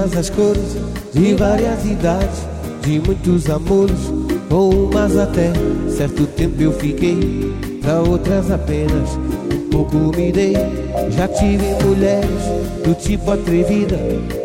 todas as cores, de várias idades, de muitos amores. Com umas até certo tempo eu fiquei, pra outras apenas um pouco me dei. Já tive mulheres do tipo atrevida,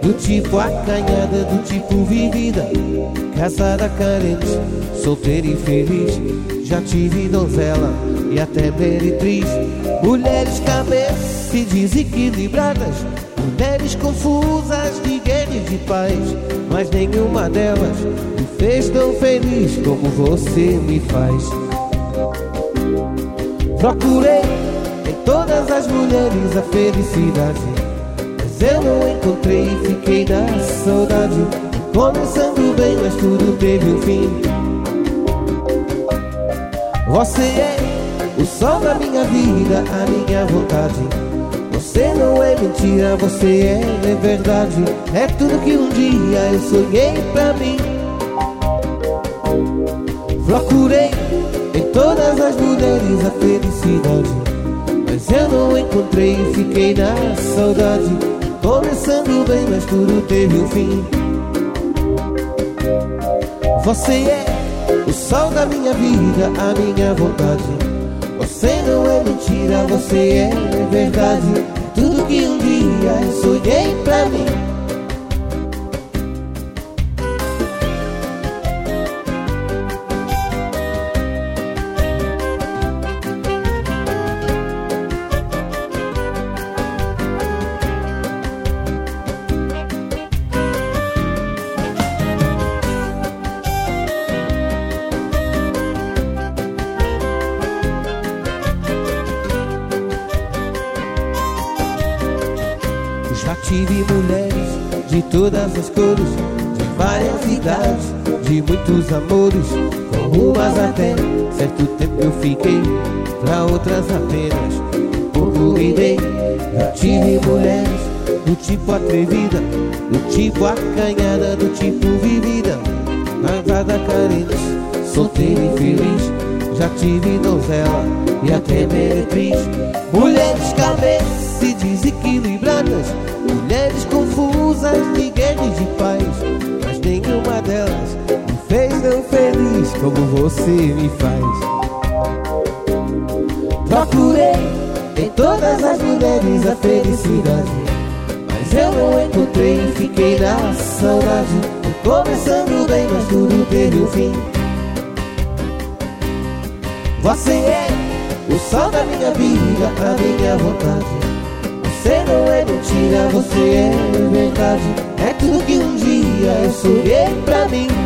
do tipo acanhada, do tipo vivida, casada carente, solteira e feliz. Já tive donzela e até meretriz, mulheres cabeças e desequilibradas, mulheres confusas de guerra e de paz, mas nenhuma delas me fez tão feliz como você me faz. Procurei em todas as mulheres a felicidade, mas eu não encontrei e fiquei na saudade. Começando bem, mas tudo teve um fim. Você é o sol da minha vida, a minha vontade. Você não é mentira, você é, é verdade. É tudo que um dia eu sonhei pra mim. Procurei em todas as mulheres a felicidade, mas eu não encontrei e fiquei na saudade. Começando bem, mas tudo teve um fim. Você é o sol da minha vida, a minha vontade. Você não é mentira, você é verdade. Sonhei pra mim. Todas as cores, de várias idades, de muitos amores. Com umas até certo tempo eu fiquei, pra outras apenas pouco me dei. Já tive mulheres do tipo atrevida, do tipo acanhada, do tipo vivida, casada carente, solteira e feliz. Já tive donzela e até meretriz, mulheres cabeças e desequilibradas, mulheres confusas de guerra e de paz, mas nenhuma delas me fez tão feliz como você me faz. Procurei em todas as mulheres a felicidade, mas eu não encontrei e fiquei na saudade. Começando bem, mas tudo teve um fim. Você é o sol da minha vida, a minha vontade. Mentira, você é verdade. É tudo que um dia eu sonhei pra mim.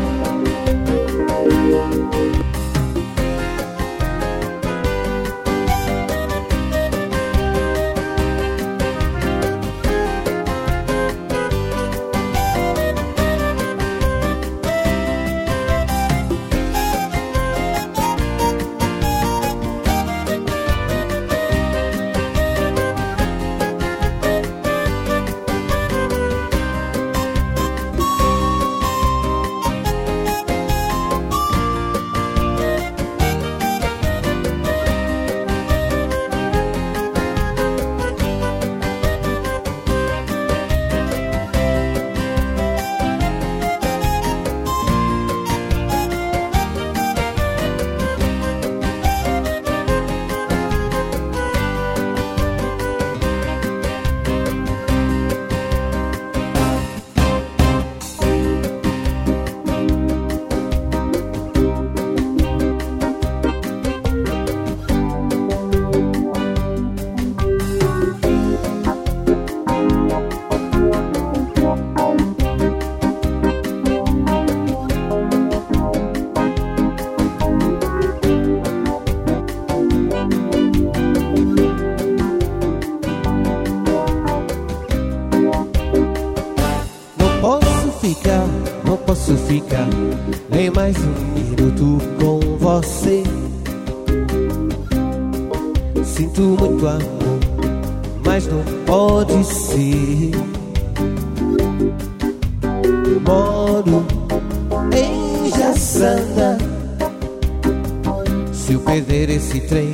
Posso ficar, não posso ficar nem mais um minuto com você. Sinto muito amor, mas não pode ser. Moro em Jaçanã. Se eu perder esse trem,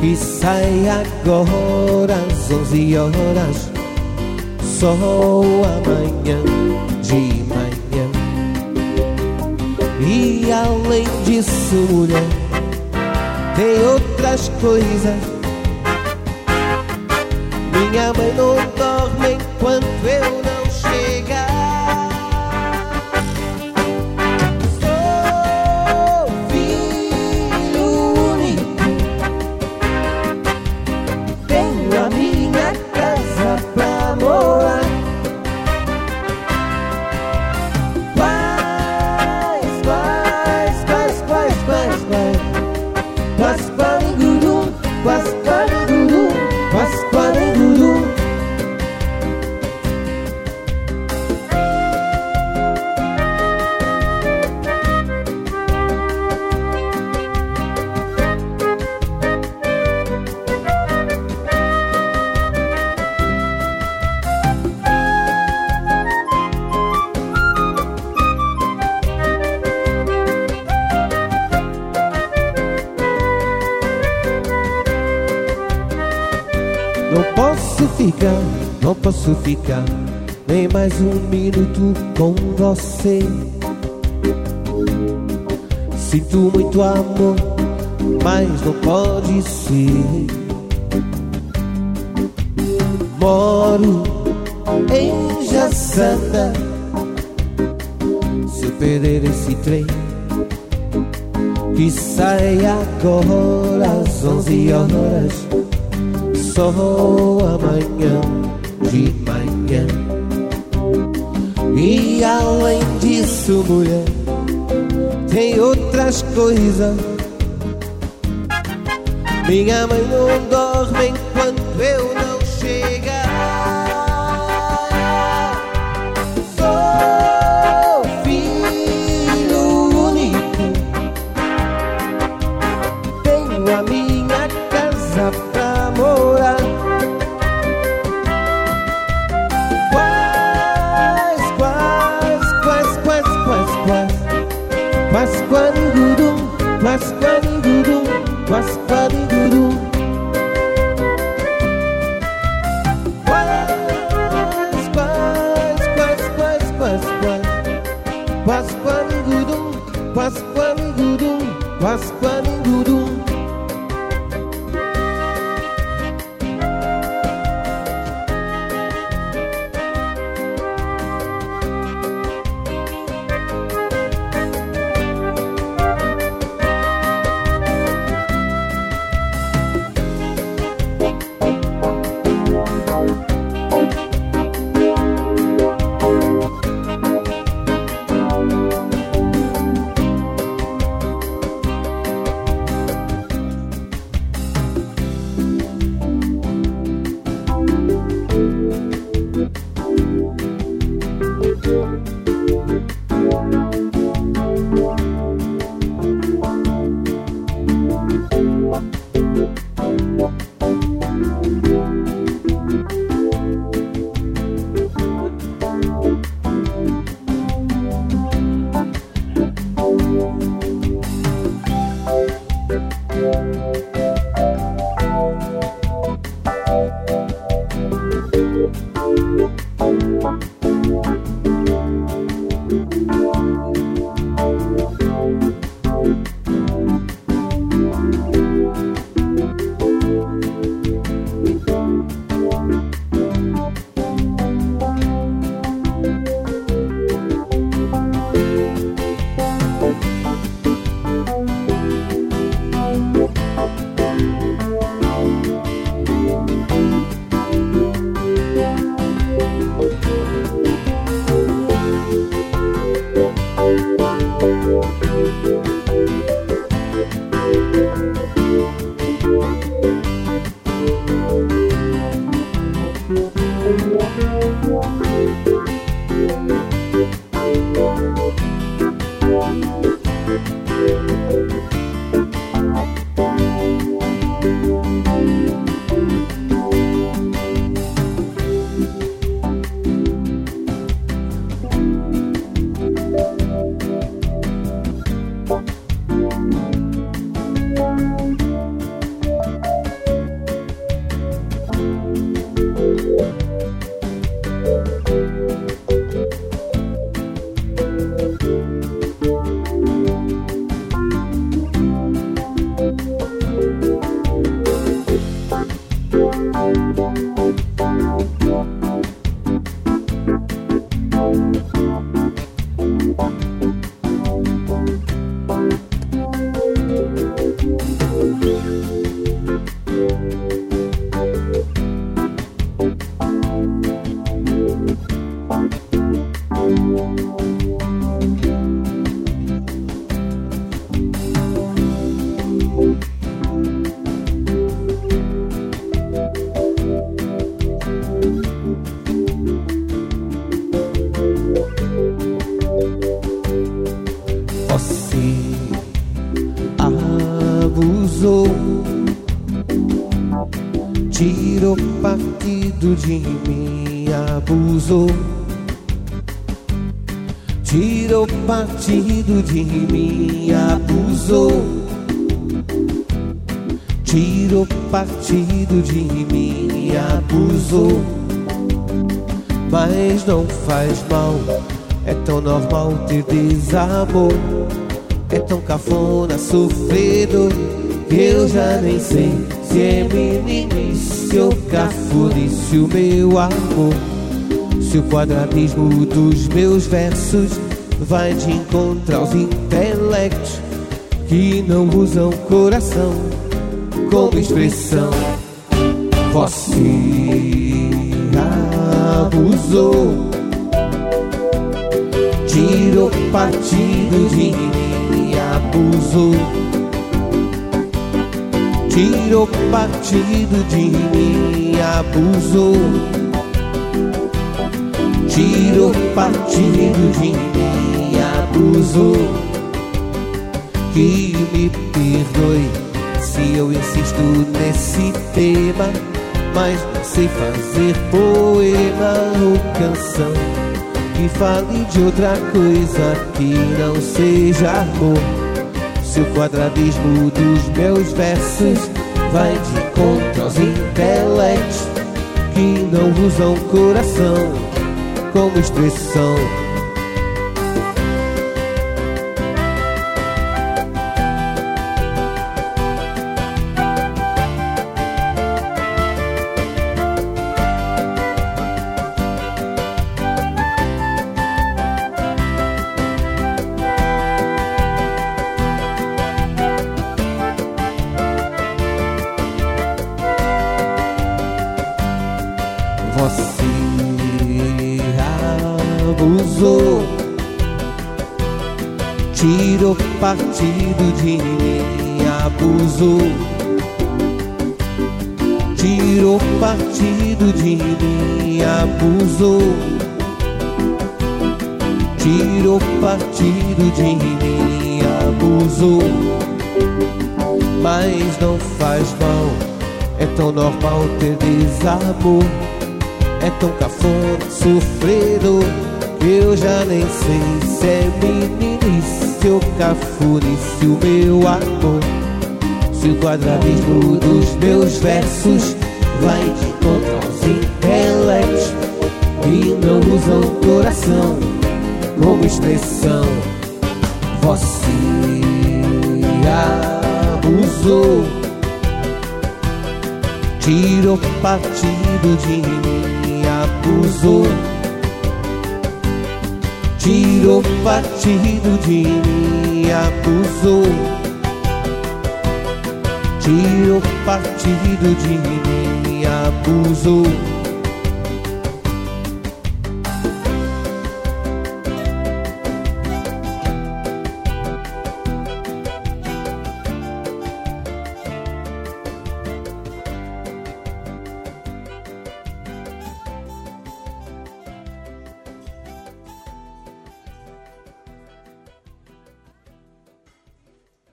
que sai agora às onze horas, só amanhã de manhã. E além disso, mulher, tem outras coisas. Minha mãe não dorme enquanto eu não ficar, não posso ficar nem mais um minuto com você. Sinto muito amor, mas não pode ser. Moro em Jaçanã. Se eu perder esse trem que sai agora às onze horas só amanhã de manhã. E além disso, mulher, tem outras coisas. Minha mãe não dorme enquanto eu não chegar. Parce Música partido de mim abusou. Tirou partido de mim abusou. Mas não faz mal, é tão normal ter desamor. É tão cafona sofrido que eu já nem sei se é meninice ou cafurice o meu amor. Se o quadradismo dos meus versos vai de encontro aos intelectos que não usam coração como expressão. Você abusou, tirou partido de mim, abusou, tirou partido de mim, abusou, tirou partido de mim acusou que me perdoe se eu insisto nesse tema, mas não sei fazer poema ou canção que fale de outra coisa que não seja amor. Se o dos meus versos vai de contra aos intelectos que não usam coração como expressão partido de mim abusou. Tirou partido de mim, abusou. Tirou partido de mim, abusou. Mas não faz mal, é tão normal ter desamor. É tão cafona, sofredor, que eu já nem sei se é meninice seu cafurice, o meu amor. Se o quadratismo dos meus versos vai de contra aos intelectos e não usam coração como expressão, você abusou, tirou partido de mim, abusou tirou partido de mim, acusou. Tirou partido de mim, abusou.